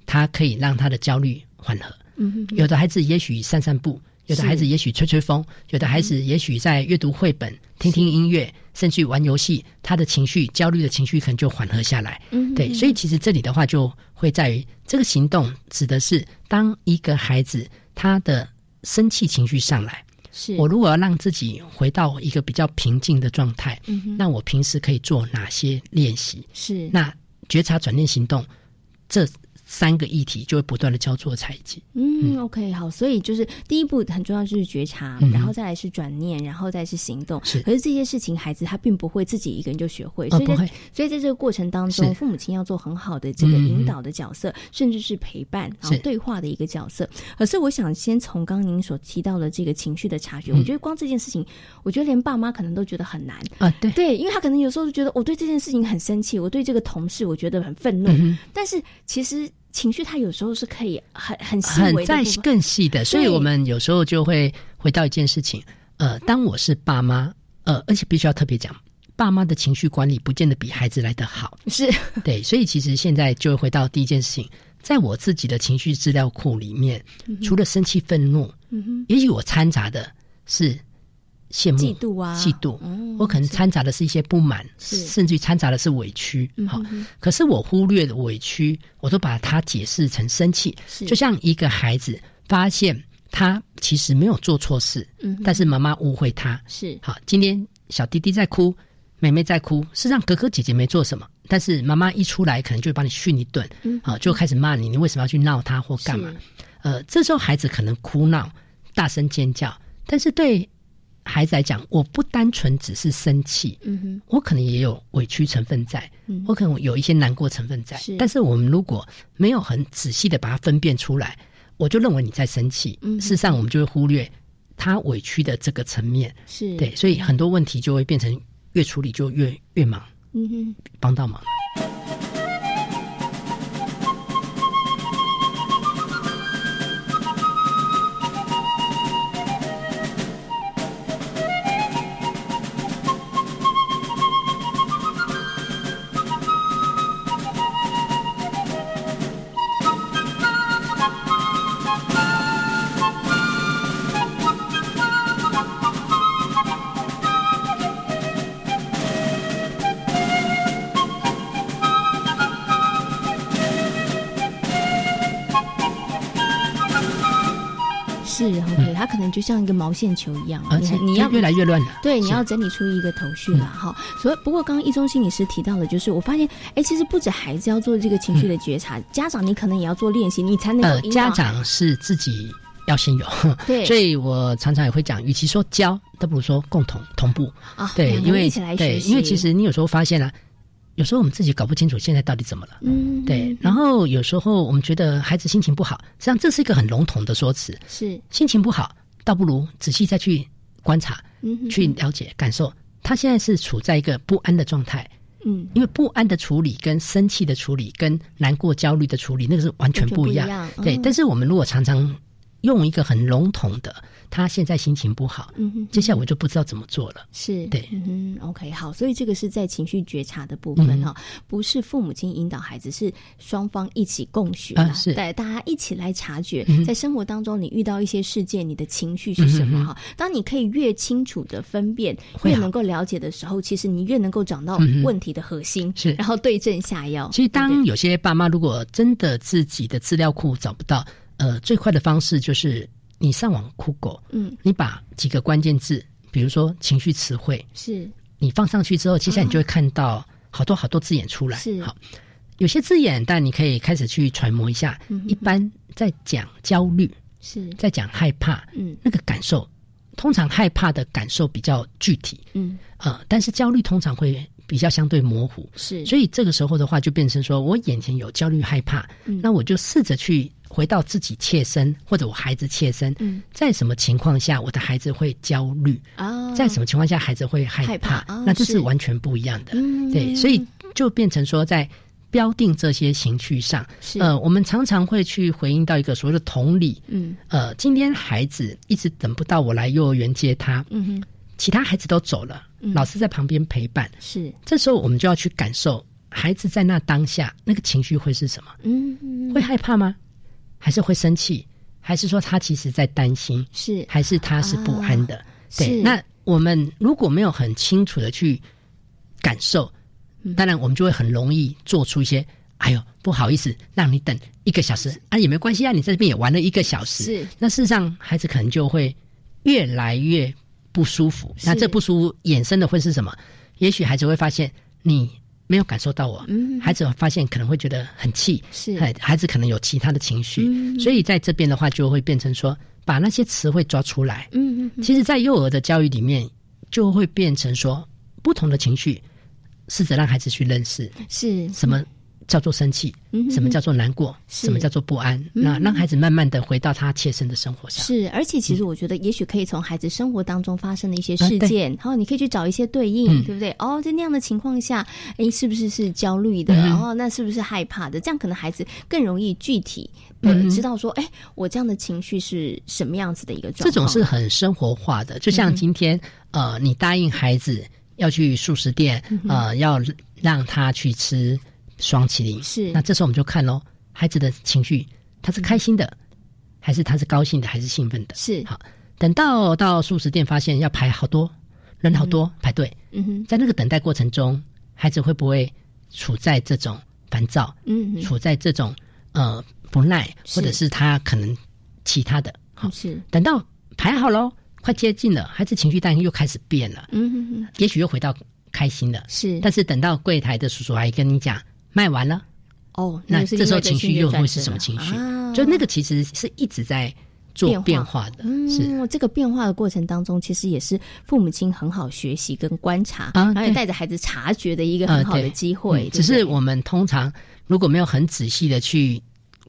他可以让他的焦虑缓和？嗯，有的孩子也许散散步。有的孩子也许吹吹风，有的孩子也许在阅读绘本、听听音乐，甚至玩游戏，他的情绪、焦虑的情绪可能就缓和下来。嗯，对，所以其实这里的话就会在于这个行动指的是，当一个孩子他的生气情绪上来，是。我如果要让自己回到一个比较平静的状态，嗯，那我平时可以做哪些练习？是。那觉察、转念、行动这。三个议题就会不断的交错在一起。嗯，OK，好，所以就是第一步很重要，就是觉察，嗯、然后再来是转念，然后再是行动。是，可是这些事情孩子他并不会自己一个人就学会，哦、所以所以在这个过程当中，父母亲要做很好的这个引导的角色，嗯、甚至是陪伴，然后对话的一个角色。可是我想先从刚刚您所提到的这个情绪的察觉，嗯、我觉得光这件事情，我觉得连爸妈可能都觉得很难啊。对，对，因为他可能有时候就觉得我对这件事情很生气，我对这个同事我觉得很愤怒，嗯、但是其实。情绪它有时候是可以很很细很微在更细的，所以我们有时候就会回到一件事情，呃，当我是爸妈，呃，而且必须要特别讲，爸妈的情绪管理不见得比孩子来得好，是。对，所以其实现在就会回到第一件事情，在我自己的情绪资料库里面，嗯、除了生气、愤怒，嗯哼，也许我掺杂的是羡慕、嫉妒啊，嫉妒，嗯、我可能掺杂的是一些不满，甚至于掺杂的是委屈。好、嗯，可是我忽略的委屈，我都把它解释成生气。就像一个孩子发现他其实没有做错事，嗯，但是妈妈误会他。是好，今天小弟弟在哭，妹妹在哭，事实上哥哥姐姐没做什么，但是妈妈一出来，可能就会把你训一顿，嗯，好，就开始骂你，你为什么要去闹他或干嘛？呃，这时候孩子可能哭闹、大声尖叫，但是对。孩子来讲，我不单纯只是生气，嗯哼，我可能也有委屈成分在，嗯，我可能有一些难过成分在，是。但是我们如果没有很仔细的把它分辨出来，我就认为你在生气，嗯，事实上我们就会忽略他委屈的这个层面，是。对，所以很多问题就会变成越处理就越越忙，嗯哼，帮到忙。像一个毛线球一样，而且你要越来越乱了。对，你要整理出一个头绪了哈。所以，不过刚刚一中心理师提到的，就是我发现，哎，其实不止孩子要做这个情绪的觉察，家长你可能也要做练习，你才能呃，家长是自己要先有。对，所以我常常也会讲，与其说教，倒不如说共同同步啊。对，因为对，因为其实你有时候发现了。有时候我们自己搞不清楚现在到底怎么了，嗯，对。然后有时候我们觉得孩子心情不好，实际上这是一个很笼统的说辞。是心情不好，倒不如仔细再去观察，嗯，去了解感受。他现在是处在一个不安的状态，嗯，因为不安的处理跟生气的处理跟难过焦虑的处理那个是完全不一样。对，但是我们如果常常用一个很笼统的。他现在心情不好，嗯哼，接下来我就不知道怎么做了。是对，嗯哼，OK，好，所以这个是在情绪觉察的部分哈，不是父母亲引导孩子，是双方一起共学啊，是对，大家一起来察觉，在生活当中你遇到一些事件，你的情绪是什么哈？当你可以越清楚的分辨，越能够了解的时候，其实你越能够找到问题的核心，是，然后对症下药。其实，当有些爸妈如果真的自己的资料库找不到，呃，最快的方式就是。你上网酷狗，嗯，你把几个关键字，比如说情绪词汇，是，你放上去之后，接下来你就会看到好多好多字眼出来。是，好，有些字眼，但你可以开始去揣摩一下。一般在讲焦虑，是在讲害怕，嗯，那个感受，通常害怕的感受比较具体，嗯，呃，但是焦虑通常会比较相对模糊。是，所以这个时候的话，就变成说我眼前有焦虑害怕，那我就试着去。回到自己切身，或者我孩子切身，在什么情况下我的孩子会焦虑啊？在什么情况下孩子会害怕？那这是完全不一样的。对，所以就变成说，在标定这些情绪上，呃，我们常常会去回应到一个所谓的同理。嗯，呃，今天孩子一直等不到我来幼儿园接他，嗯哼，其他孩子都走了，老师在旁边陪伴，是这时候我们就要去感受孩子在那当下那个情绪会是什么？嗯，会害怕吗？还是会生气，还是说他其实在担心，是还是他是不安的？对，那我们如果没有很清楚的去感受，当然我们就会很容易做出一些，哎呦不好意思，让你等一个小时啊，也没关系啊，你在这边也玩了一个小时，是那事实上孩子可能就会越来越不舒服。那这不舒服衍生的会是什么？也许孩子会发现你。没有感受到我，孩子发现可能会觉得很气，是孩子可能有其他的情绪，所以在这边的话就会变成说，把那些词汇抓出来。嗯嗯，其实，在幼儿的教育里面，就会变成说，不同的情绪，试着让孩子去认识是什么。叫做生气，什么叫做难过？什么叫做不安？那让孩子慢慢的回到他切身的生活上。是，而且其实我觉得，也许可以从孩子生活当中发生的一些事件，然后你可以去找一些对应，对不对？哦，在那样的情况下，哎，是不是是焦虑的？然后，那是不是害怕的？这样可能孩子更容易具体的知道说，哎，我这样的情绪是什么样子的一个状况？这种是很生活化的，就像今天，呃，你答应孩子要去素食店，呃，要让他去吃。双麒麟是，那这时候我们就看喽，孩子的情绪，他是开心的，还是他是高兴的，还是兴奋的？是。好，等到到素食店发现要排好多人，好多排队，嗯哼，在那个等待过程中，孩子会不会处在这种烦躁？嗯，处在这种呃不耐，或者是他可能其他的？好，是。等到排好喽，快接近了，孩子情绪当然又开始变了，嗯哼哼，也许又回到开心了，是，但是等到柜台的叔叔阿姨跟你讲。卖完了，哦，那这时候情绪又会是什么情绪？就那个其实是一直在做变化的。是这个变化的过程当中，其实也是父母亲很好学习跟观察，然后带着孩子察觉的一个很好的机会。只是我们通常如果没有很仔细的去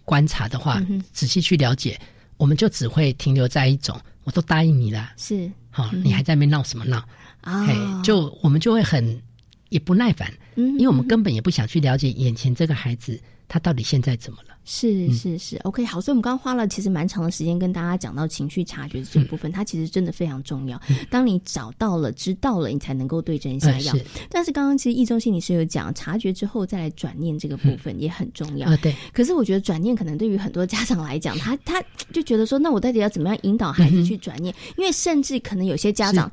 观察的话，仔细去了解，我们就只会停留在一种我都答应你了，是好，你还在那边闹什么闹？啊，就我们就会很。也不耐烦，嗯，因为我们根本也不想去了解眼前这个孩子他到底现在怎么了。是是是，OK，好，所以我们刚刚花了其实蛮长的时间跟大家讲到情绪察觉的这部分，它其实真的非常重要。当你找到了、知道了，你才能够对症下药。但是刚刚其实易中心理师有讲，察觉之后再来转念这个部分也很重要啊。对。可是我觉得转念可能对于很多家长来讲，他他就觉得说，那我到底要怎么样引导孩子去转念？因为甚至可能有些家长。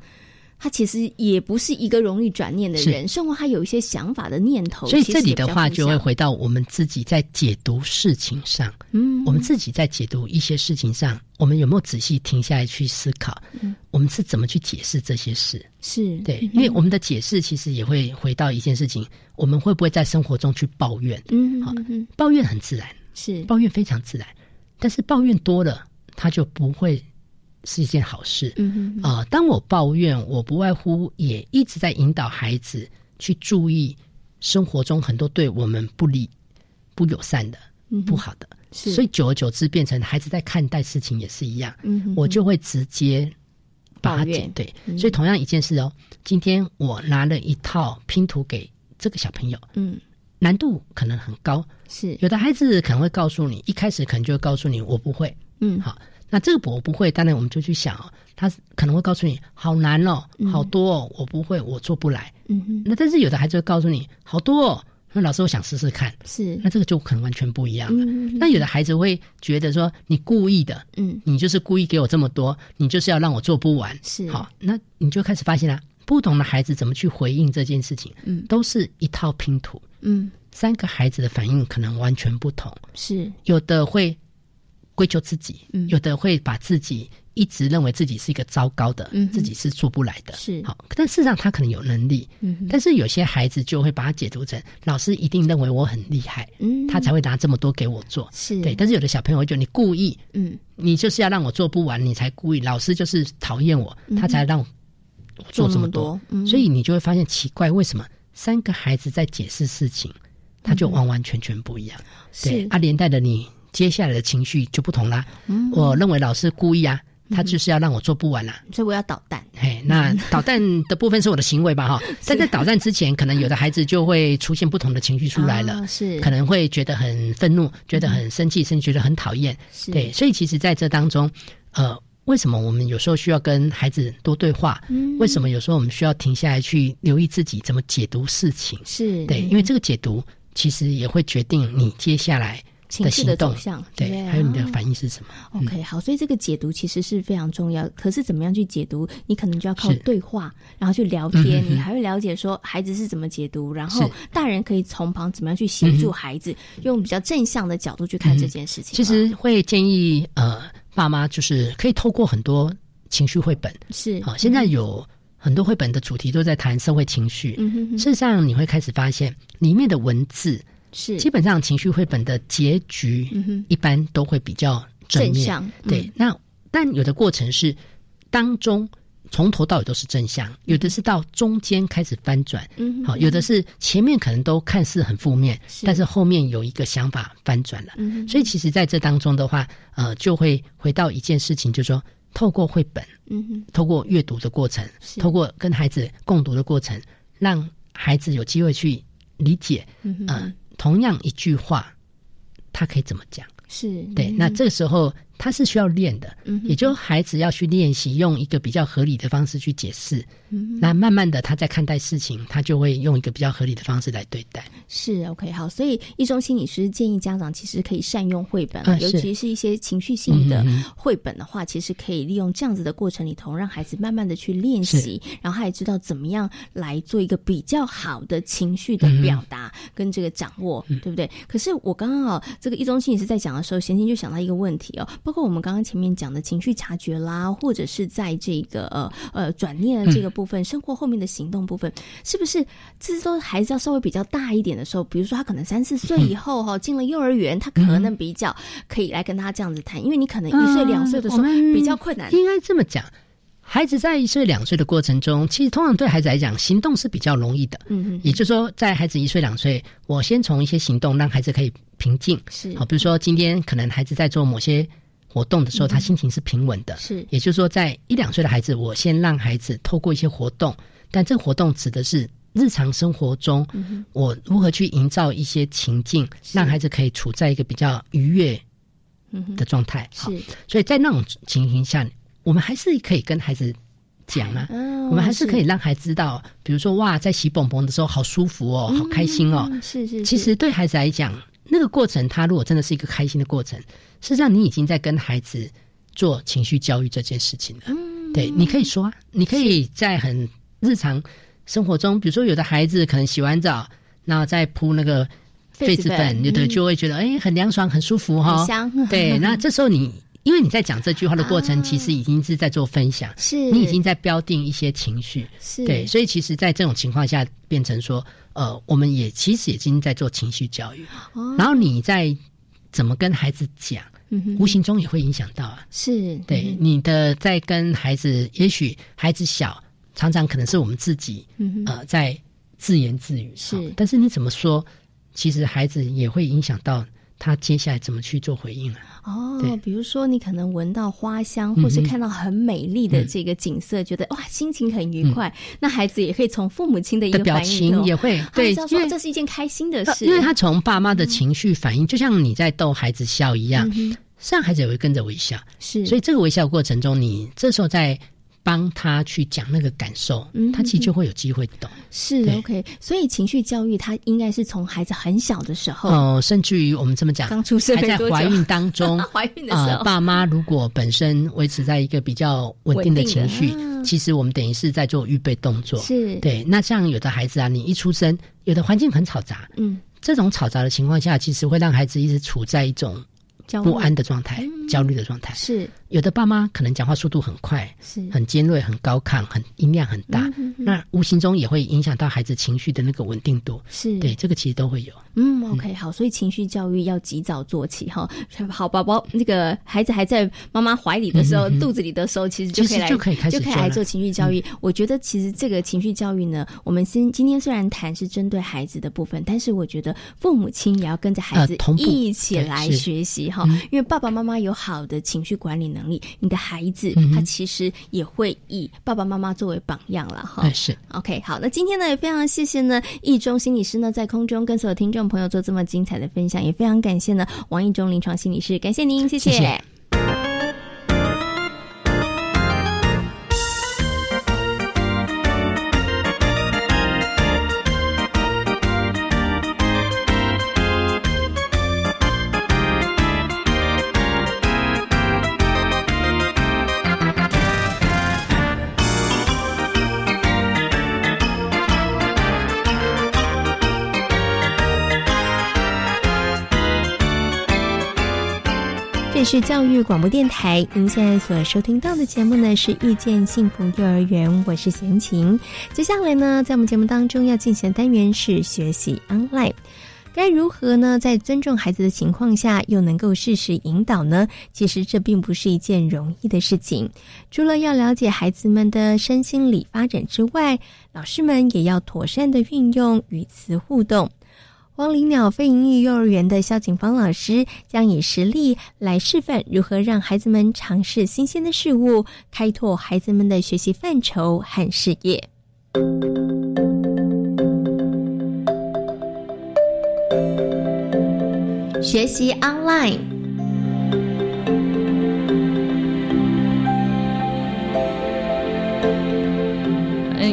他其实也不是一个容易转念的人，生活他有一些想法的念头。所以这里的话，就会回到我们自己在解读事情上。嗯，我们自己在解读一些事情上，我们有没有仔细停下来去思考？嗯，我们是怎么去解释这些事？是对，因为我们的解释其实也会回到一件事情：我们会不会在生活中去抱怨？嗯，好，抱怨很自然，是抱怨非常自然，但是抱怨多了，他就不会。是一件好事，嗯啊，当我抱怨，我不外乎也一直在引导孩子去注意生活中很多对我们不利、不友善的、不好的，所以久而久之变成孩子在看待事情也是一样，嗯，我就会直接把它剪对，所以同样一件事哦，今天我拿了一套拼图给这个小朋友，嗯，难度可能很高，是。有的孩子可能会告诉你，一开始可能就会告诉你我不会，嗯，好。那这个我不会，当然我们就去想哦，他可能会告诉你好难哦，好多哦，我不会，我做不来。嗯哼。那但是有的孩子会告诉你好多哦，那老师我想试试看。是。那这个就可能完全不一样了。那有的孩子会觉得说你故意的，嗯，你就是故意给我这么多，你就是要让我做不完。是。好，那你就开始发现了不同的孩子怎么去回应这件事情，嗯，都是一套拼图。嗯。三个孩子的反应可能完全不同。是。有的会。归咎自己，有的会把自己一直认为自己是一个糟糕的，自己是做不来的，是好。但事实上他可能有能力，但是有些孩子就会把它解读成老师一定认为我很厉害，他才会拿这么多给我做，是对。但是有的小朋友会觉得你故意，嗯，你就是要让我做不完，你才故意。老师就是讨厌我，他才让我做这么多，所以你就会发现奇怪，为什么三个孩子在解释事情，他就完完全全不一样？对，啊，连带的你。接下来的情绪就不同啦。嗯我认为老师故意啊，他就是要让我做不完啦，所以我要捣蛋。嘿，那 捣蛋的部分是我的行为吧？哈，但在捣蛋之前，可能有的孩子就会出现不同的情绪出来了，是可能会觉得很愤怒，觉得很生气，甚至觉得很讨厌。对，所以其实在这当中，呃，为什么我们有时候需要跟孩子多对话？嗯为什么有时候我们需要停下来去留意自己怎么解读事情？是对，因为这个解读其实也会决定你接下来。情绪的走向，对，还有你的反应是什么？OK，好，所以这个解读其实是非常重要。可是怎么样去解读？你可能就要靠对话，然后去聊天，你还会了解说孩子是怎么解读，然后大人可以从旁怎么样去协助孩子，用比较正向的角度去看这件事情。其实会建议呃，爸妈就是可以透过很多情绪绘本，是好，现在有很多绘本的主题都在谈社会情绪。事实上，你会开始发现里面的文字。是，基本上情绪绘本的结局，一般都会比较正向。对，那但有的过程是当中从头到尾都是正向，有的是到中间开始翻转。嗯，好，有的是前面可能都看似很负面，但是后面有一个想法翻转了。嗯，所以其实在这当中的话，呃，就会回到一件事情，就是说透过绘本，嗯哼，透过阅读的过程，透过跟孩子共读的过程，让孩子有机会去理解。嗯哼。同样一句话，他可以怎么讲？是对。那这个时候。他是需要练的，嗯也就孩子要去练习用一个比较合理的方式去解释。嗯那慢慢的，他在看待事情，他就会用一个比较合理的方式来对待。是 OK 好，所以一中心理师建议家长其实可以善用绘本，尤其是一些情绪性的绘本的话，其实可以利用这样子的过程里头，让孩子慢慢的去练习，然后他也知道怎么样来做一个比较好的情绪的表达跟这个掌握，对不对？可是我刚刚啊，这个一中心理师在讲的时候，贤青就想到一个问题哦。包括我们刚刚前面讲的情绪察觉啦，或者是在这个呃呃转念的这个部分，生活后面的行动部分，是不是这都孩子要稍微比较大一点的时候，比如说他可能三四岁以后哈，进了幼儿园，他可能比较可以来跟他这样子谈，因为你可能一岁两岁的时候比较困难。应该这么讲，孩子在一岁两岁的过程中，其实通常对孩子来讲，行动是比较容易的。嗯嗯，也就是说，在孩子一岁两岁，我先从一些行动让孩子可以平静。是好，比如说今天可能孩子在做某些。活动的时候，他心情是平稳的。是，也就是说，在一两岁的孩子，我先让孩子透过一些活动，但这个活动指的是日常生活中，我如何去营造一些情境，让孩子可以处在一个比较愉悦的状态。是，所以在那种情形下，我们还是可以跟孩子讲啊，我们还是可以让孩子知道，比如说哇，在洗蹦蹦的时候好舒服哦，好开心哦。是是，其实对孩子来讲。那个过程，他如果真的是一个开心的过程，实际上你已经在跟孩子做情绪教育这件事情了。嗯，对，你可以说啊，你可以在很日常生活中，比如说有的孩子可能洗完澡，然后再铺那个痱子粉，有的就会觉得哎很凉爽、很舒服哈。香。对，那这时候你因为你在讲这句话的过程，其实已经是在做分享，是你已经在标定一些情绪。是对，所以其实，在这种情况下，变成说，呃，我们也其实已经在做情绪教育。哦。然后你在怎么跟孩子讲，嗯无形中也会影响到啊。是。对你的在跟孩子，也许孩子小，常常可能是我们自己嗯呃在自言自语，是。好但是你怎么说，其实孩子也会影响到他接下来怎么去做回应啊。哦对，比如说你可能闻到花香，或是看到很美丽的这个景色，觉得哇心情很愉快。那孩子也可以从父母亲的一个的表情也会对因为这是一件开心的事，因为他从爸妈的情绪反应，就像你在逗孩子笑一样，嗯哼。实际上孩子也会跟着微笑。是。所以这个微笑过程中，你这时候在帮他去讲那个感受，嗯他其实就会有机会懂。是 OK。所以情绪教育，他应该是从孩子很小的时候，哦、甚至于我们这么讲，刚出生还在怀孕当中，怀孕的时候呃，爸妈如果本身维持在一个比较稳定的情绪，嗯其实我们等于是在做预备动作。是对。那像有的孩子啊，你一出生，有的环境很嘈杂，嗯，这种嘈杂的情况下，其实会让孩子一直处在一种不安的状态、焦虑的状态。是有的爸妈可能讲话速度很快，是。很尖锐、很高亢、很音量很大，嗯哼哼那无形中也会影响到孩子情绪的那个稳定度。是。对，这个其实都会有。嗯，OK，好，所以情绪教育要及早做起哈。好，宝宝那个孩子还在妈妈怀里的时候，嗯哼哼肚子里的时候，其实就可以就可以开始就可以来做情绪教育。我觉得其实这个情绪教育呢，我们先今天虽然谈是针对孩子的部分，但是我觉得父母亲也要跟着孩子一起来学习哈嗯，因为爸爸妈妈有好的情绪管理能力，你的孩子嗯他其实也会以爸爸妈妈作为榜样了哈。哎，是。OK，好，那今天呢也非常谢谢呢易中心理师呢在空中跟所有听众朋友做这么精彩的分享，也非常感谢呢王易中临床心理师，感谢您，谢。谢谢是教育广播电台，您现在所收听到的节目呢是《遇见幸福幼儿园》，我是贤琴。接下来呢，在我们节目当中要进行的单元是学习 online。该如何呢，在尊重孩子的情况下，又能够适时引导呢？其实这并不是一件容易的事情。除了要了解孩子们的身心理发展之外，老师们也要妥善的运用语词互动。光灵鸟飞营育幼儿园的萧景芳老师将以实例来示范如何让孩子们尝试新鲜的事物，开拓孩子们的学习范畴和视野。学习 online。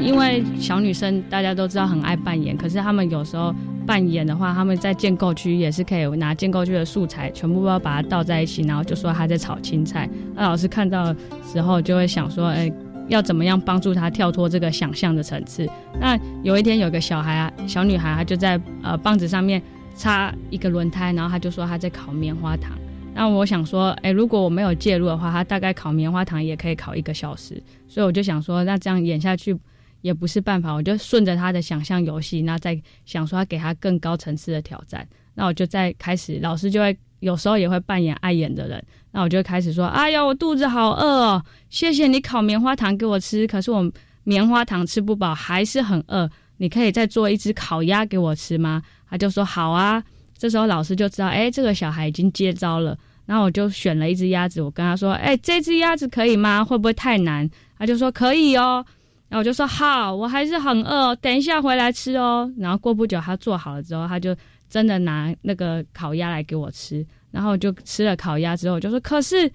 因为小女生大家都知道很爱扮演，可是她们有时候扮演的话，他们在建构区也是可以拿建构区的素材，全部要把它倒在一起，然后就说他在炒青菜。那老师看到的时候就会想说，哎、要怎么样帮助他跳脱这个想象的层次？那有一天有个小孩啊，小女孩，她就在呃棒子上面插一个轮胎，然后她就说她在烤棉花糖。那我想说，哎、如果我没有介入的话，她大概烤棉花糖也可以烤一个小时。所以我就想说，那这样演下去也不是办法，我就顺着他的想象游戏，那再想说要给他更高层次的挑战。那我就再开始，老师就会有时候也会扮演爱演的人，那我就开始说：“哎呀，我肚子好饿哦，谢谢你烤棉花糖给我吃，可是我棉花糖吃不饱，还是很饿。你可以再做一只烤鸭给我吃吗？”他就说：“好啊。”这时候老师就知道，哎，这个小孩已经接招了。然后我就选了一只鸭子，我跟他说：“哎，这只鸭子可以吗？会不会太难？”他就说：“可以哦。”然后我就说：“好，我还是很饿，等一下回来吃哦。”然后过不久他做好了之后，他就真的拿那个烤鸭来给我吃。然后我就吃了烤鸭之后，我就说：“可是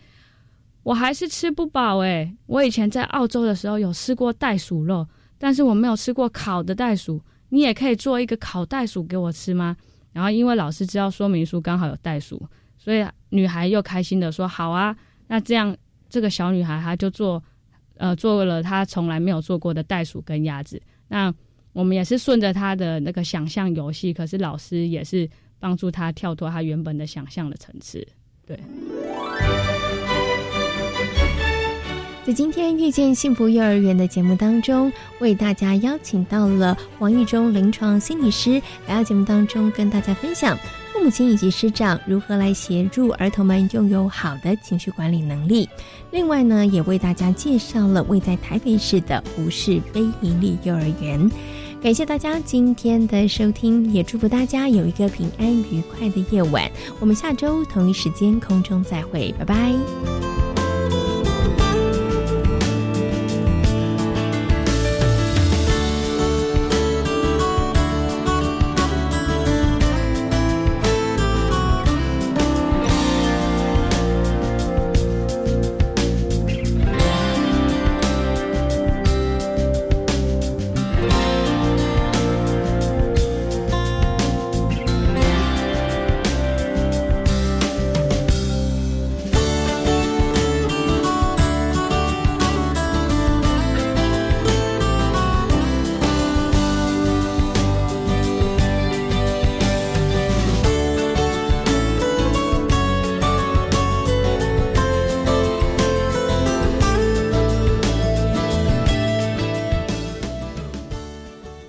我还是吃不饱诶。我以前在澳洲的时候有吃过袋鼠肉，但是我没有吃过烤的袋鼠。你也可以做一个烤袋鼠给我吃吗？”然后因为老师知道说明书刚好有袋鼠，所以女孩又开心的说：“好啊，那这样这个小女孩她就做呃做了他从来没有做过的袋鼠跟鸭子。那我们也是顺着他的那个想象游戏，可是老师也是帮助他跳脱他原本的想象的层次。对。在今天遇见幸福幼儿园的节目当中，为大家邀请到了王玉忠临床心理师来到节目当中，跟大家分享母亲以及师长如何来协助儿童们拥有好的情绪管理能力。另外呢，也为大家介绍了位在台北市的胡适非营利幼儿园。感谢大家今天的收听，也祝福大家有一个平安愉快的夜晚。我们下周同一时间空中再会，拜拜。